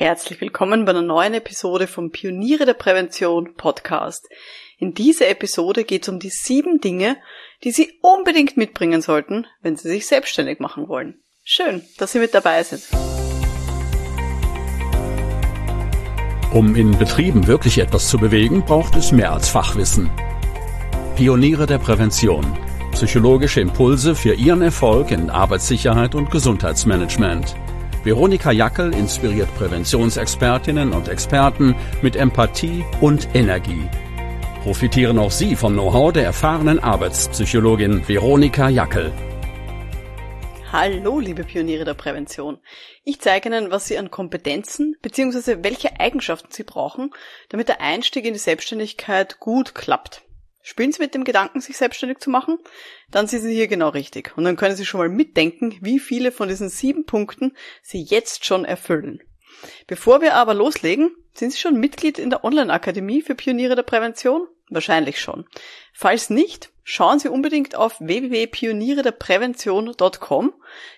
Herzlich willkommen bei einer neuen Episode vom Pioniere der Prävention Podcast. In dieser Episode geht es um die sieben Dinge, die Sie unbedingt mitbringen sollten, wenn Sie sich selbstständig machen wollen. Schön, dass Sie mit dabei sind. Um in Betrieben wirklich etwas zu bewegen, braucht es mehr als Fachwissen. Pioniere der Prävention. Psychologische Impulse für Ihren Erfolg in Arbeitssicherheit und Gesundheitsmanagement. Veronika Jackel inspiriert Präventionsexpertinnen und Experten mit Empathie und Energie. Profitieren auch Sie vom Know-how der erfahrenen Arbeitspsychologin Veronika Jackel. Hallo, liebe Pioniere der Prävention. Ich zeige Ihnen, was Sie an Kompetenzen bzw. welche Eigenschaften Sie brauchen, damit der Einstieg in die Selbstständigkeit gut klappt. Spielen Sie mit dem Gedanken, sich selbstständig zu machen? Dann sind Sie hier genau richtig. Und dann können Sie schon mal mitdenken, wie viele von diesen sieben Punkten Sie jetzt schon erfüllen. Bevor wir aber loslegen, sind Sie schon Mitglied in der Online-Akademie für Pioniere der Prävention? Wahrscheinlich schon. Falls nicht, schauen Sie unbedingt auf www.pionierederprävention.com.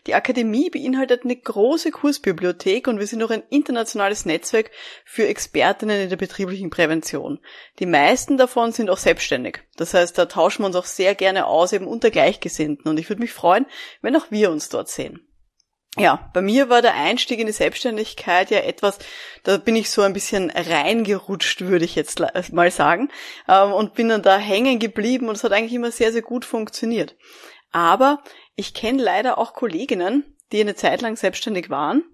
Die Akademie beinhaltet eine große Kursbibliothek und wir sind auch ein internationales Netzwerk für Expertinnen in der betrieblichen Prävention. Die meisten davon sind auch selbstständig. Das heißt, da tauschen wir uns auch sehr gerne aus, eben unter Gleichgesinnten. Und ich würde mich freuen, wenn auch wir uns dort sehen ja, bei mir war der Einstieg in die Selbstständigkeit ja etwas, da bin ich so ein bisschen reingerutscht, würde ich jetzt mal sagen, ähm, und bin dann da hängen geblieben und es hat eigentlich immer sehr, sehr gut funktioniert. Aber ich kenne leider auch Kolleginnen, die eine Zeit lang selbstständig waren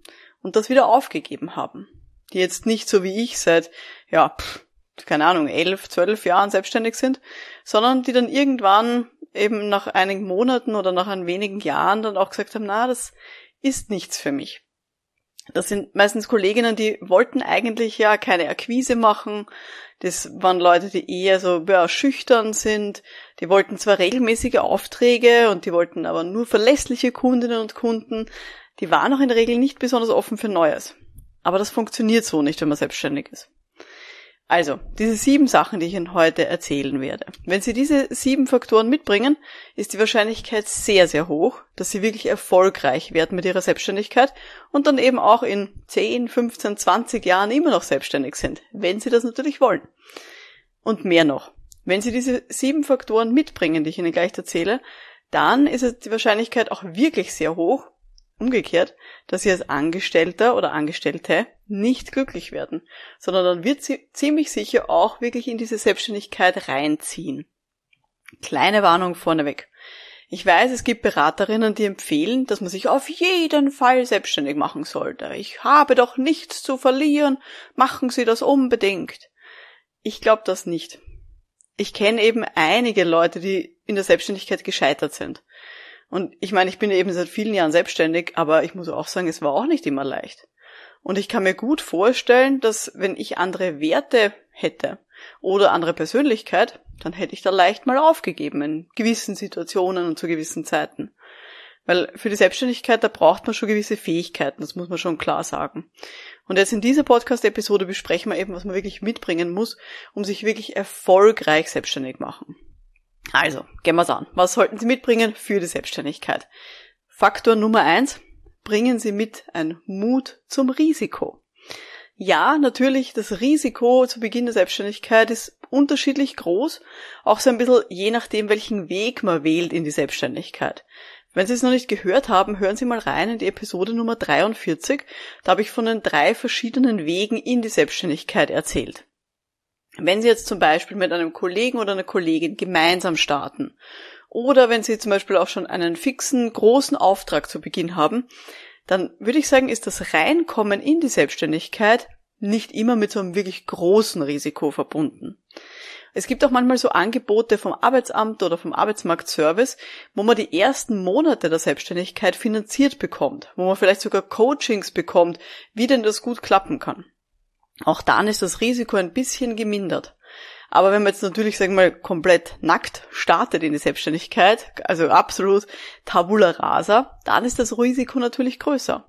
und das wieder aufgegeben haben. Die jetzt nicht so wie ich seit, ja, pff, keine Ahnung, elf, zwölf Jahren selbstständig sind, sondern die dann irgendwann eben nach einigen Monaten oder nach ein wenigen Jahren dann auch gesagt haben, na, das ist nichts für mich. Das sind meistens Kolleginnen, die wollten eigentlich ja keine Akquise machen. Das waren Leute, die eher so ja, schüchtern sind. Die wollten zwar regelmäßige Aufträge und die wollten aber nur verlässliche Kundinnen und Kunden. Die waren auch in der Regel nicht besonders offen für Neues. Aber das funktioniert so nicht, wenn man selbstständig ist. Also, diese sieben Sachen, die ich Ihnen heute erzählen werde. Wenn Sie diese sieben Faktoren mitbringen, ist die Wahrscheinlichkeit sehr, sehr hoch, dass Sie wirklich erfolgreich werden mit Ihrer Selbstständigkeit und dann eben auch in 10, 15, 20 Jahren immer noch selbstständig sind, wenn Sie das natürlich wollen. Und mehr noch. Wenn Sie diese sieben Faktoren mitbringen, die ich Ihnen gleich erzähle, dann ist die Wahrscheinlichkeit auch wirklich sehr hoch, umgekehrt, dass Sie als Angestellter oder Angestellte nicht glücklich werden, sondern dann wird sie ziemlich sicher auch wirklich in diese Selbstständigkeit reinziehen. Kleine Warnung vorneweg. Ich weiß, es gibt Beraterinnen, die empfehlen, dass man sich auf jeden Fall selbstständig machen sollte. Ich habe doch nichts zu verlieren, machen Sie das unbedingt. Ich glaube das nicht. Ich kenne eben einige Leute, die in der Selbstständigkeit gescheitert sind. Und ich meine, ich bin eben seit vielen Jahren selbstständig, aber ich muss auch sagen, es war auch nicht immer leicht. Und ich kann mir gut vorstellen, dass wenn ich andere Werte hätte oder andere Persönlichkeit, dann hätte ich da leicht mal aufgegeben in gewissen Situationen und zu gewissen Zeiten. Weil für die Selbstständigkeit, da braucht man schon gewisse Fähigkeiten, das muss man schon klar sagen. Und jetzt in dieser Podcast-Episode besprechen wir eben, was man wirklich mitbringen muss, um sich wirklich erfolgreich selbstständig machen. Also, gehen wir's an. Was sollten Sie mitbringen für die Selbstständigkeit? Faktor Nummer eins, bringen sie mit ein Mut zum Risiko. Ja, natürlich, das Risiko zu Beginn der Selbstständigkeit ist unterschiedlich groß, auch so ein bisschen je nachdem, welchen Weg man wählt in die Selbstständigkeit. Wenn Sie es noch nicht gehört haben, hören Sie mal rein in die Episode Nummer 43. Da habe ich von den drei verschiedenen Wegen in die Selbstständigkeit erzählt. Wenn Sie jetzt zum Beispiel mit einem Kollegen oder einer Kollegin gemeinsam starten oder wenn Sie zum Beispiel auch schon einen fixen, großen Auftrag zu Beginn haben, dann würde ich sagen, ist das Reinkommen in die Selbstständigkeit nicht immer mit so einem wirklich großen Risiko verbunden. Es gibt auch manchmal so Angebote vom Arbeitsamt oder vom Arbeitsmarktservice, wo man die ersten Monate der Selbstständigkeit finanziert bekommt, wo man vielleicht sogar Coachings bekommt, wie denn das gut klappen kann. Auch dann ist das Risiko ein bisschen gemindert. Aber wenn man jetzt natürlich, sagen wir mal, komplett nackt startet in die Selbstständigkeit, also absolut tabula rasa, dann ist das Risiko natürlich größer.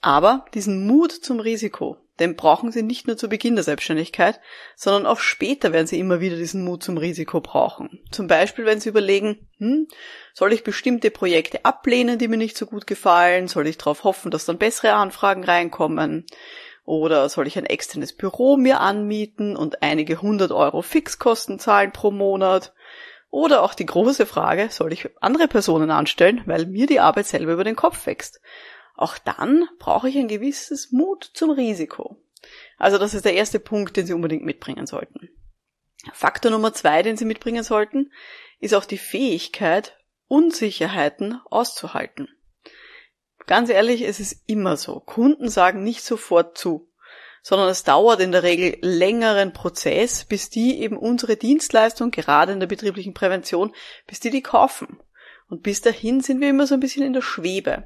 Aber diesen Mut zum Risiko, den brauchen Sie nicht nur zu Beginn der Selbstständigkeit, sondern auch später werden Sie immer wieder diesen Mut zum Risiko brauchen. Zum Beispiel, wenn Sie überlegen, hm, soll ich bestimmte Projekte ablehnen, die mir nicht so gut gefallen? Soll ich darauf hoffen, dass dann bessere Anfragen reinkommen? Oder soll ich ein externes Büro mir anmieten und einige hundert Euro Fixkosten zahlen pro Monat? Oder auch die große Frage, soll ich andere Personen anstellen, weil mir die Arbeit selber über den Kopf wächst? Auch dann brauche ich ein gewisses Mut zum Risiko. Also das ist der erste Punkt, den Sie unbedingt mitbringen sollten. Faktor Nummer zwei, den Sie mitbringen sollten, ist auch die Fähigkeit, Unsicherheiten auszuhalten. Ganz ehrlich, es ist immer so. Kunden sagen nicht sofort zu, sondern es dauert in der Regel längeren Prozess, bis die eben unsere Dienstleistung, gerade in der betrieblichen Prävention, bis die die kaufen. Und bis dahin sind wir immer so ein bisschen in der Schwebe.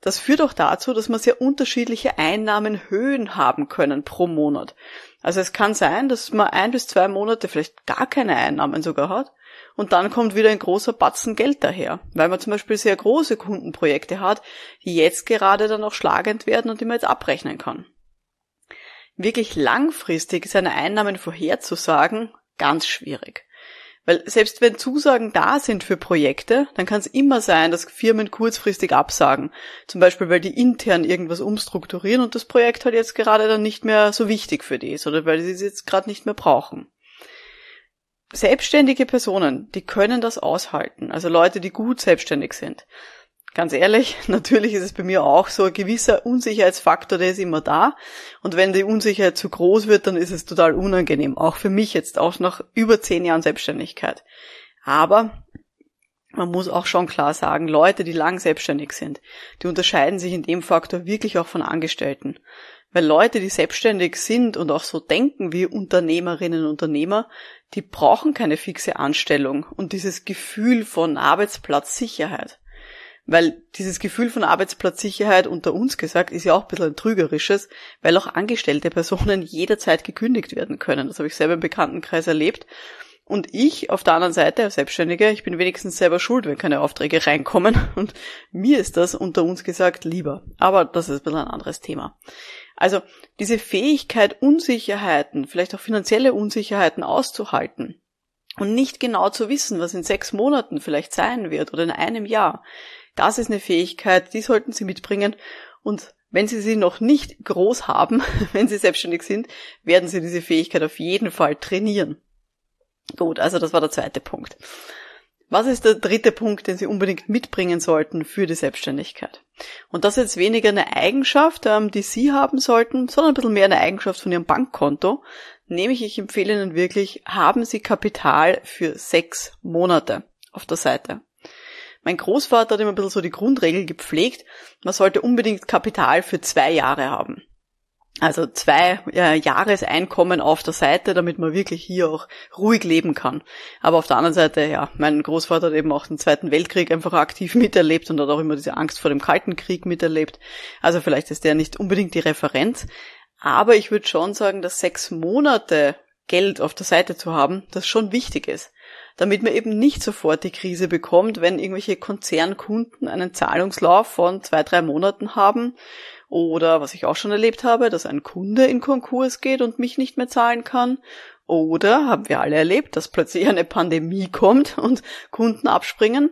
Das führt auch dazu, dass wir sehr unterschiedliche Einnahmenhöhen haben können pro Monat. Also es kann sein, dass man ein bis zwei Monate vielleicht gar keine Einnahmen sogar hat und dann kommt wieder ein großer Batzen Geld daher, weil man zum Beispiel sehr große Kundenprojekte hat, die jetzt gerade dann auch schlagend werden und die man jetzt abrechnen kann. Wirklich langfristig seine Einnahmen vorherzusagen, ganz schwierig. Weil selbst wenn Zusagen da sind für Projekte, dann kann es immer sein, dass Firmen kurzfristig absagen. Zum Beispiel, weil die intern irgendwas umstrukturieren und das Projekt halt jetzt gerade dann nicht mehr so wichtig für die ist oder weil sie es jetzt gerade nicht mehr brauchen. Selbstständige Personen, die können das aushalten. Also Leute, die gut selbstständig sind ganz ehrlich, natürlich ist es bei mir auch so, ein gewisser Unsicherheitsfaktor, der ist immer da. Und wenn die Unsicherheit zu groß wird, dann ist es total unangenehm. Auch für mich jetzt, auch nach über zehn Jahren Selbstständigkeit. Aber man muss auch schon klar sagen, Leute, die lang selbstständig sind, die unterscheiden sich in dem Faktor wirklich auch von Angestellten. Weil Leute, die selbstständig sind und auch so denken wie Unternehmerinnen und Unternehmer, die brauchen keine fixe Anstellung und dieses Gefühl von Arbeitsplatzsicherheit. Weil dieses Gefühl von Arbeitsplatzsicherheit unter uns gesagt ist ja auch ein bisschen ein trügerisches, weil auch angestellte Personen jederzeit gekündigt werden können. Das habe ich selber im Bekanntenkreis erlebt. Und ich auf der anderen Seite als Selbstständige, ich bin wenigstens selber schuld, wenn keine Aufträge reinkommen. Und mir ist das unter uns gesagt lieber. Aber das ist ein bisschen ein anderes Thema. Also diese Fähigkeit, Unsicherheiten, vielleicht auch finanzielle Unsicherheiten auszuhalten und nicht genau zu wissen, was in sechs Monaten vielleicht sein wird oder in einem Jahr, das ist eine Fähigkeit, die sollten Sie mitbringen. Und wenn Sie sie noch nicht groß haben, wenn Sie selbstständig sind, werden Sie diese Fähigkeit auf jeden Fall trainieren. Gut, also das war der zweite Punkt. Was ist der dritte Punkt, den Sie unbedingt mitbringen sollten für die Selbstständigkeit? Und das ist jetzt weniger eine Eigenschaft, ähm, die Sie haben sollten, sondern ein bisschen mehr eine Eigenschaft von Ihrem Bankkonto. Nämlich, ich empfehle Ihnen wirklich, haben Sie Kapital für sechs Monate auf der Seite. Mein Großvater hat immer ein bisschen so die Grundregel gepflegt, man sollte unbedingt Kapital für zwei Jahre haben. Also zwei äh, Jahreseinkommen auf der Seite, damit man wirklich hier auch ruhig leben kann. Aber auf der anderen Seite, ja, mein Großvater hat eben auch den Zweiten Weltkrieg einfach aktiv miterlebt und hat auch immer diese Angst vor dem Kalten Krieg miterlebt. Also vielleicht ist der nicht unbedingt die Referenz. Aber ich würde schon sagen, dass sechs Monate Geld auf der Seite zu haben, das schon wichtig ist damit man eben nicht sofort die Krise bekommt, wenn irgendwelche Konzernkunden einen Zahlungslauf von zwei, drei Monaten haben oder was ich auch schon erlebt habe, dass ein Kunde in Konkurs geht und mich nicht mehr zahlen kann. Oder haben wir alle erlebt, dass plötzlich eine Pandemie kommt und Kunden abspringen.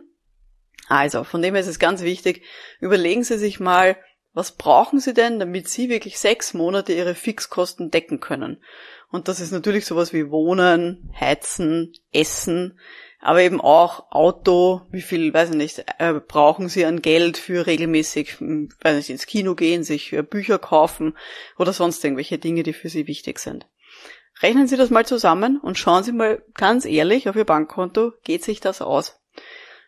Also, von dem her ist es ganz wichtig, überlegen Sie sich mal, was brauchen Sie denn, damit Sie wirklich sechs Monate Ihre Fixkosten decken können? Und das ist natürlich sowas wie Wohnen, Heizen, Essen, aber eben auch Auto, wie viel, weiß ich nicht, äh, brauchen Sie an Geld für regelmäßig, hm, weiß nicht, ins Kino gehen, sich äh, Bücher kaufen oder sonst irgendwelche Dinge, die für Sie wichtig sind. Rechnen Sie das mal zusammen und schauen Sie mal ganz ehrlich auf Ihr Bankkonto, geht sich das aus?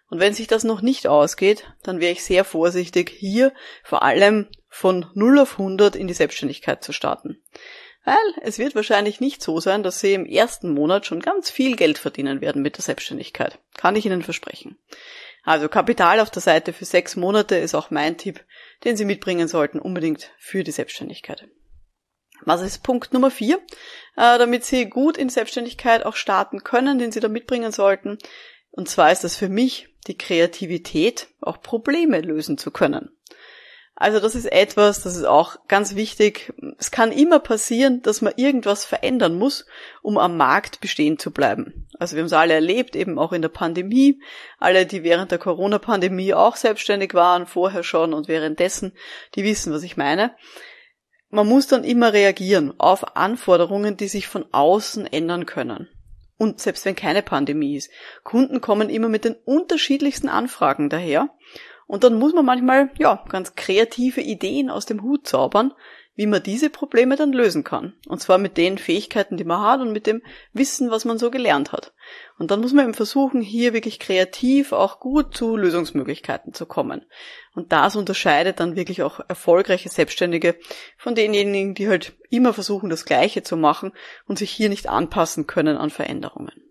Und wenn sich das noch nicht ausgeht, dann wäre ich sehr vorsichtig, hier vor allem von 0 auf 100 in die Selbstständigkeit zu starten. Weil es wird wahrscheinlich nicht so sein, dass Sie im ersten Monat schon ganz viel Geld verdienen werden mit der Selbstständigkeit. Kann ich Ihnen versprechen. Also Kapital auf der Seite für sechs Monate ist auch mein Tipp, den Sie mitbringen sollten, unbedingt für die Selbstständigkeit. Was ist Punkt Nummer vier, äh, damit Sie gut in Selbstständigkeit auch starten können, den Sie da mitbringen sollten? Und zwar ist das für mich die Kreativität, auch Probleme lösen zu können. Also das ist etwas, das ist auch ganz wichtig. es kann immer passieren, dass man irgendwas verändern muss, um am Markt bestehen zu bleiben. Also wir haben es alle erlebt, eben auch in der Pandemie. Alle, die während der Corona-Pandemie auch selbstständig waren, vorher schon und währenddessen, die wissen, was ich meine. Man muss dann immer reagieren auf Anforderungen, die sich von außen ändern können. Und selbst wenn keine Pandemie ist. Kunden kommen immer mit den unterschiedlichsten Anfragen daher. Und dann muss man manchmal, ja, ganz kreative Ideen aus dem Hut zaubern, wie man diese Probleme dann lösen kann. Und zwar mit den Fähigkeiten, die man hat und mit dem Wissen, was man so gelernt hat. Und dann muss man eben versuchen, hier wirklich kreativ auch gut zu Lösungsmöglichkeiten zu kommen. Und das unterscheidet dann wirklich auch erfolgreiche Selbstständige von denjenigen, die halt immer versuchen, das Gleiche zu machen und sich hier nicht anpassen können an Veränderungen.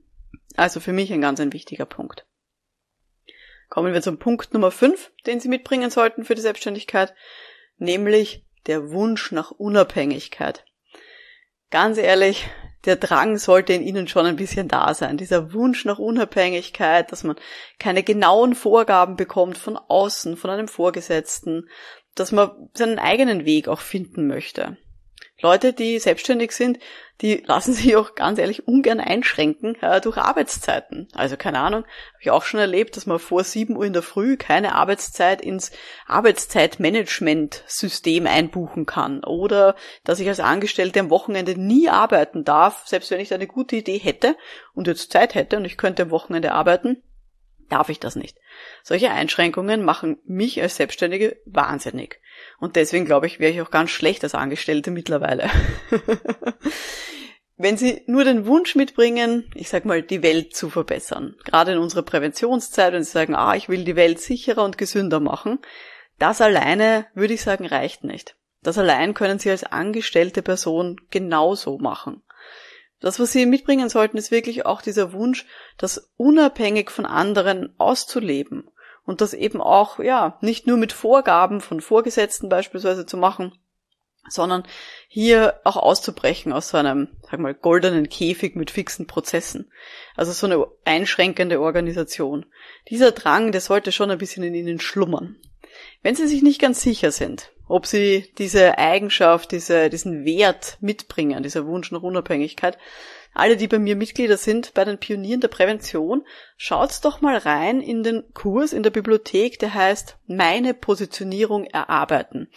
Also für mich ein ganz ein wichtiger Punkt. Kommen wir zum Punkt Nummer 5, den Sie mitbringen sollten für die Selbstständigkeit, nämlich der Wunsch nach Unabhängigkeit. Ganz ehrlich, der Drang sollte in ihnen schon ein bisschen da sein. Dieser Wunsch nach Unabhängigkeit, dass man keine genauen Vorgaben bekommt von außen, von einem Vorgesetzten, dass man seinen eigenen Weg auch finden möchte. Leute, die selbstständig sind, die lassen sich auch ganz ehrlich ungern einschränken äh, durch Arbeitszeiten. Also keine Ahnung, habe ich auch schon erlebt, dass man vor 7 Uhr in der Früh keine Arbeitszeit ins Arbeitszeitmanagement-System einbuchen kann. Oder dass ich als Angestellte am Wochenende nie arbeiten darf, selbst wenn ich eine gute Idee hätte und jetzt Zeit hätte und ich könnte am Wochenende arbeiten, darf ich das nicht. Solche Einschränkungen machen mich als Selbstständige wahnsinnig. Und deswegen glaube ich, wäre ich auch ganz schlecht als Angestellte mittlerweile. Wenn Sie nur den Wunsch mitbringen, ich sag mal, die Welt zu verbessern, gerade in unserer Präventionszeit, wenn Sie sagen, ah, ich will die Welt sicherer und gesünder machen, das alleine, würde ich sagen, reicht nicht. Das allein können Sie als angestellte Person genauso machen. Das, was Sie mitbringen sollten, ist wirklich auch dieser Wunsch, das unabhängig von anderen auszuleben und das eben auch, ja, nicht nur mit Vorgaben von Vorgesetzten beispielsweise zu machen, sondern hier auch auszubrechen aus so einem, sag mal, goldenen Käfig mit fixen Prozessen. Also so eine einschränkende Organisation. Dieser Drang, der sollte schon ein bisschen in Ihnen schlummern. Wenn Sie sich nicht ganz sicher sind, ob Sie diese Eigenschaft, diese, diesen Wert mitbringen, dieser Wunsch nach Unabhängigkeit, alle, die bei mir Mitglieder sind, bei den Pionieren der Prävention, schaut doch mal rein in den Kurs in der Bibliothek, der heißt Meine Positionierung erarbeiten.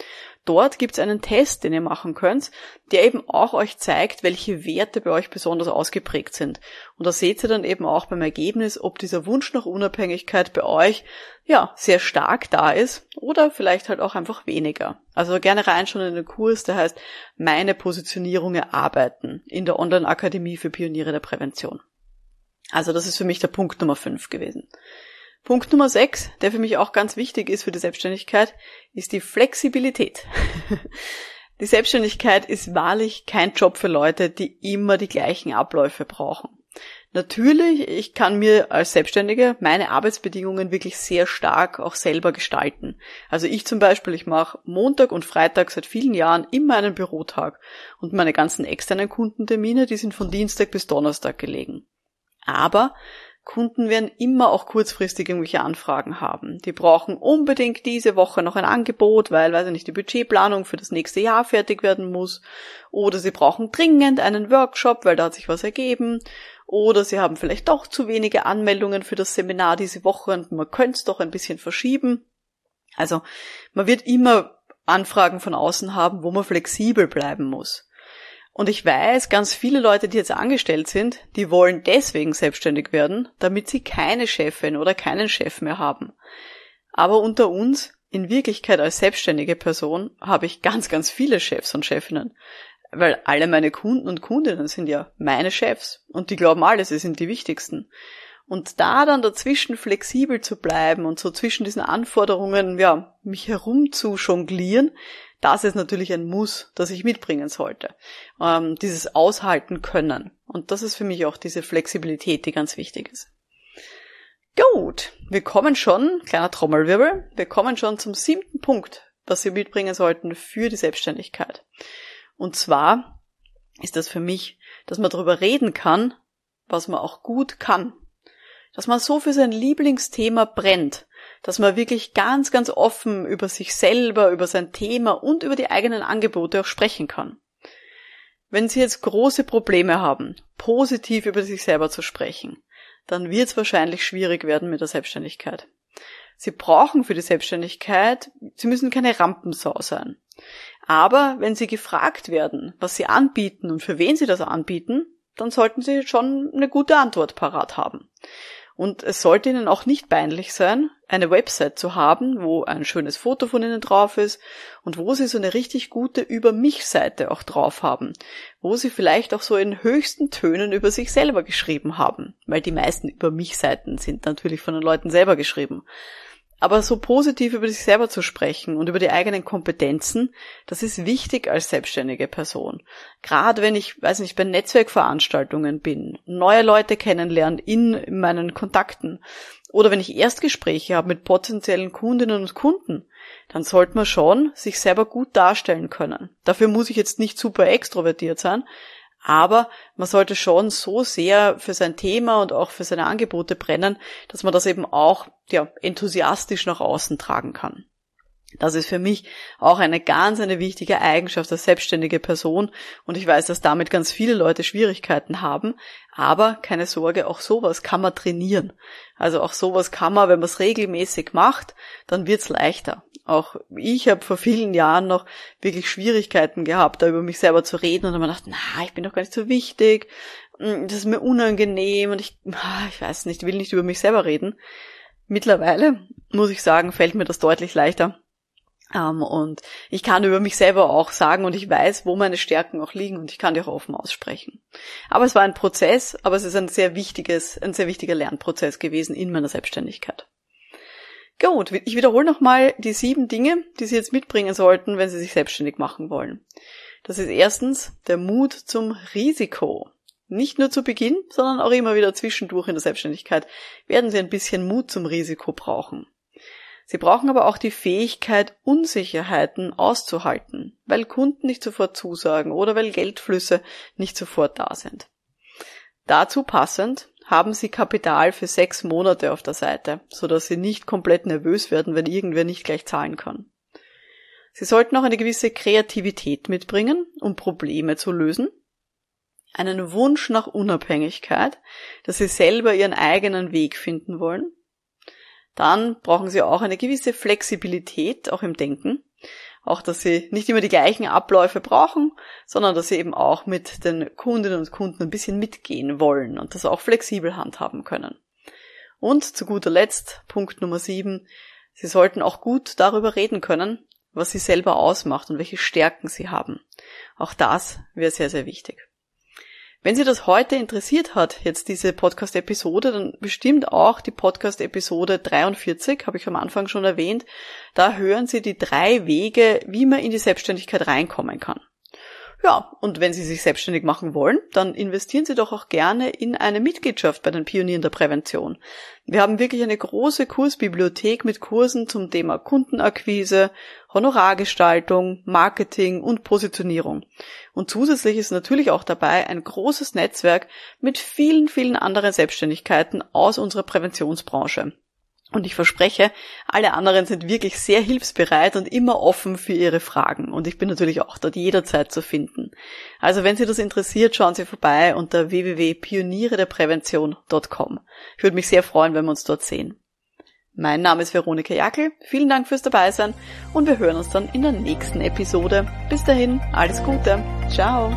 Dort gibt's einen Test, den ihr machen könnt, der eben auch euch zeigt, welche Werte bei euch besonders ausgeprägt sind. Und da seht ihr dann eben auch beim Ergebnis, ob dieser Wunsch nach Unabhängigkeit bei euch ja sehr stark da ist oder vielleicht halt auch einfach weniger. Also gerne reinschauen in den Kurs, der heißt Meine Positionierung erarbeiten in der Online-Akademie für Pioniere der Prävention. Also das ist für mich der Punkt Nummer 5 gewesen. Punkt Nummer 6, der für mich auch ganz wichtig ist für die Selbstständigkeit, ist die Flexibilität. Die Selbstständigkeit ist wahrlich kein Job für Leute, die immer die gleichen Abläufe brauchen. Natürlich, ich kann mir als Selbstständige meine Arbeitsbedingungen wirklich sehr stark auch selber gestalten. Also ich zum Beispiel, ich mache Montag und Freitag seit vielen Jahren immer einen Bürotag und meine ganzen externen Kundentermine, die sind von Dienstag bis Donnerstag gelegen. Aber Kunden werden immer auch kurzfristig irgendwelche Anfragen haben. Die brauchen unbedingt diese Woche noch ein Angebot, weil, weiß ich nicht, die Budgetplanung für das nächste Jahr fertig werden muss. Oder sie brauchen dringend einen Workshop, weil da hat sich was ergeben. Oder sie haben vielleicht doch zu wenige Anmeldungen für das Seminar diese Woche und man könnte es doch ein bisschen verschieben. Also man wird immer Anfragen von außen haben, wo man flexibel bleiben muss. Und ich weiß, ganz viele Leute, die jetzt angestellt sind, die wollen deswegen selbstständig werden, damit sie keine Chefin oder keinen Chef mehr haben. Aber unter uns, in Wirklichkeit als selbstständige Person, habe ich ganz, ganz viele Chefs und Chefinnen. Weil alle meine Kunden und Kundinnen sind ja meine Chefs. Und die glauben alle, sie sind die wichtigsten. Und da dann dazwischen flexibel zu bleiben und so zwischen diesen Anforderungen, ja, mich herum zu jonglieren, das ist natürlich ein Muss, das ich mitbringen sollte. Ähm, dieses Aushalten können. Und das ist für mich auch diese Flexibilität, die ganz wichtig ist. Gut, wir kommen schon, kleiner Trommelwirbel, wir kommen schon zum siebten Punkt, was wir mitbringen sollten für die Selbstständigkeit. Und zwar ist das für mich, dass man darüber reden kann, was man auch gut kann. Dass man so für sein Lieblingsthema brennt, dass man wirklich ganz, ganz offen über sich selber, über sein Thema und über die eigenen Angebote auch sprechen kann. Wenn Sie jetzt große Probleme haben, positiv über sich selber zu sprechen, dann wird es wahrscheinlich schwierig werden mit der Selbstständigkeit. Sie brauchen für die Selbstständigkeit, Sie müssen keine Rampensau sein. Aber wenn Sie gefragt werden, was Sie anbieten und für wen Sie das anbieten, dann sollten Sie schon eine gute Antwort parat haben. Und es sollte Ihnen auch nicht peinlich sein, eine Website zu haben, wo ein schönes Foto von Ihnen drauf ist und wo Sie so eine richtig gute Über mich Seite auch drauf haben, wo Sie vielleicht auch so in höchsten Tönen über sich selber geschrieben haben, weil die meisten Über mich Seiten sind natürlich von den Leuten selber geschrieben. Aber so positiv über sich selber zu sprechen und über die eigenen Kompetenzen, das ist wichtig als selbstständige Person. Gerade wenn ich, weiß nicht, bei Netzwerkveranstaltungen bin, neue Leute kennenlernen in meinen Kontakten oder wenn ich Erstgespräche habe mit potenziellen Kundinnen und Kunden, dann sollte man schon sich selber gut darstellen können. Dafür muss ich jetzt nicht super extrovertiert sein, aber man sollte schon so sehr für sein Thema und auch für seine Angebote brennen, dass man das eben auch ja, enthusiastisch nach außen tragen kann. Das ist für mich auch eine ganz eine wichtige Eigenschaft als selbstständige Person und ich weiß, dass damit ganz viele Leute Schwierigkeiten haben, aber keine Sorge, auch sowas kann man trainieren. Also auch sowas kann man, wenn man es regelmäßig macht, dann wird's leichter. Auch ich habe vor vielen Jahren noch wirklich Schwierigkeiten gehabt, da über mich selber zu reden und dann habe ich gedacht, na, ich bin doch gar nicht so wichtig, hm, das ist mir unangenehm und ich, ah, ich weiß nicht, will nicht über mich selber reden. Mittlerweile, muss ich sagen, fällt mir das deutlich leichter. Um, ähm, und ich kann über mich selber auch sagen und ich weiß, wo meine Stärken auch liegen und ich kann die auch offen aussprechen. Aber es war ein Prozess, aber es ist ein sehr wichtiges, ein sehr wichtiger Lernprozess gewesen in meiner Selbstständigkeit. Gut, ich wiederhole nochmal die sieben Dinge, die Sie jetzt mitbringen sollten, wenn Sie sich selbstständig machen wollen. Das ist erstens der Mut zum Risiko. Nicht nur zu Beginn, sondern auch immer wieder zwischendurch in der Selbstständigkeit werden Sie ein bisschen Mut zum Risiko brauchen. Sie brauchen aber auch die Fähigkeit, Unsicherheiten auszuhalten, weil Kunden nicht sofort zusagen oder weil Geldflüsse nicht sofort da sind. Dazu passend haben Sie Kapital für sechs Monate auf der Seite, so dass Sie nicht komplett nervös werden, wenn irgendwer nicht gleich zahlen kann. Sie sollten auch eine gewisse Kreativität mitbringen, um Probleme zu lösen, einen Wunsch nach Unabhängigkeit, dass Sie selber Ihren eigenen Weg finden wollen. Dann brauchen Sie auch eine gewisse Flexibilität, auch im Denken, auch, dass sie nicht immer die gleichen Abläufe brauchen, sondern dass sie eben auch mit den Kundinnen und Kunden ein bisschen mitgehen wollen und das auch flexibel handhaben können. Und zu guter Letzt, Punkt Nummer sieben, sie sollten auch gut darüber reden können, was sie selber ausmacht und welche Stärken sie haben. Auch das wäre sehr, sehr wichtig. Wenn Sie das heute interessiert hat, jetzt diese Podcast-Episode, dann bestimmt auch die Podcast-Episode 43, habe ich am Anfang schon erwähnt. Da hören Sie die drei Wege, wie man in die Selbstständigkeit reinkommen kann. Ja, und wenn Sie sich selbstständig machen wollen, dann investieren Sie doch auch gerne in eine Mitgliedschaft bei den Pionieren der Prävention. Wir haben wirklich eine große Kursbibliothek mit Kursen zum Thema Kundenakquise, Honorargestaltung, Marketing und Positionierung. Und zusätzlich ist natürlich auch dabei ein großes Netzwerk mit vielen, vielen anderen Selbstständigkeiten aus unserer Präventionsbranche. Und ich verspreche, alle anderen sind wirklich sehr hilfsbereit und immer offen für ihre Fragen. Und ich bin natürlich auch dort jederzeit zu finden. Also wenn Sie das interessiert, schauen Sie vorbei unter www.pionierederprävention.com. Ich würde mich sehr freuen, wenn wir uns dort sehen. Mein Name ist Veronika Jackel. Vielen Dank fürs Dabeisein und wir hören uns dann in der nächsten Episode. Bis dahin, alles Gute. Ciao.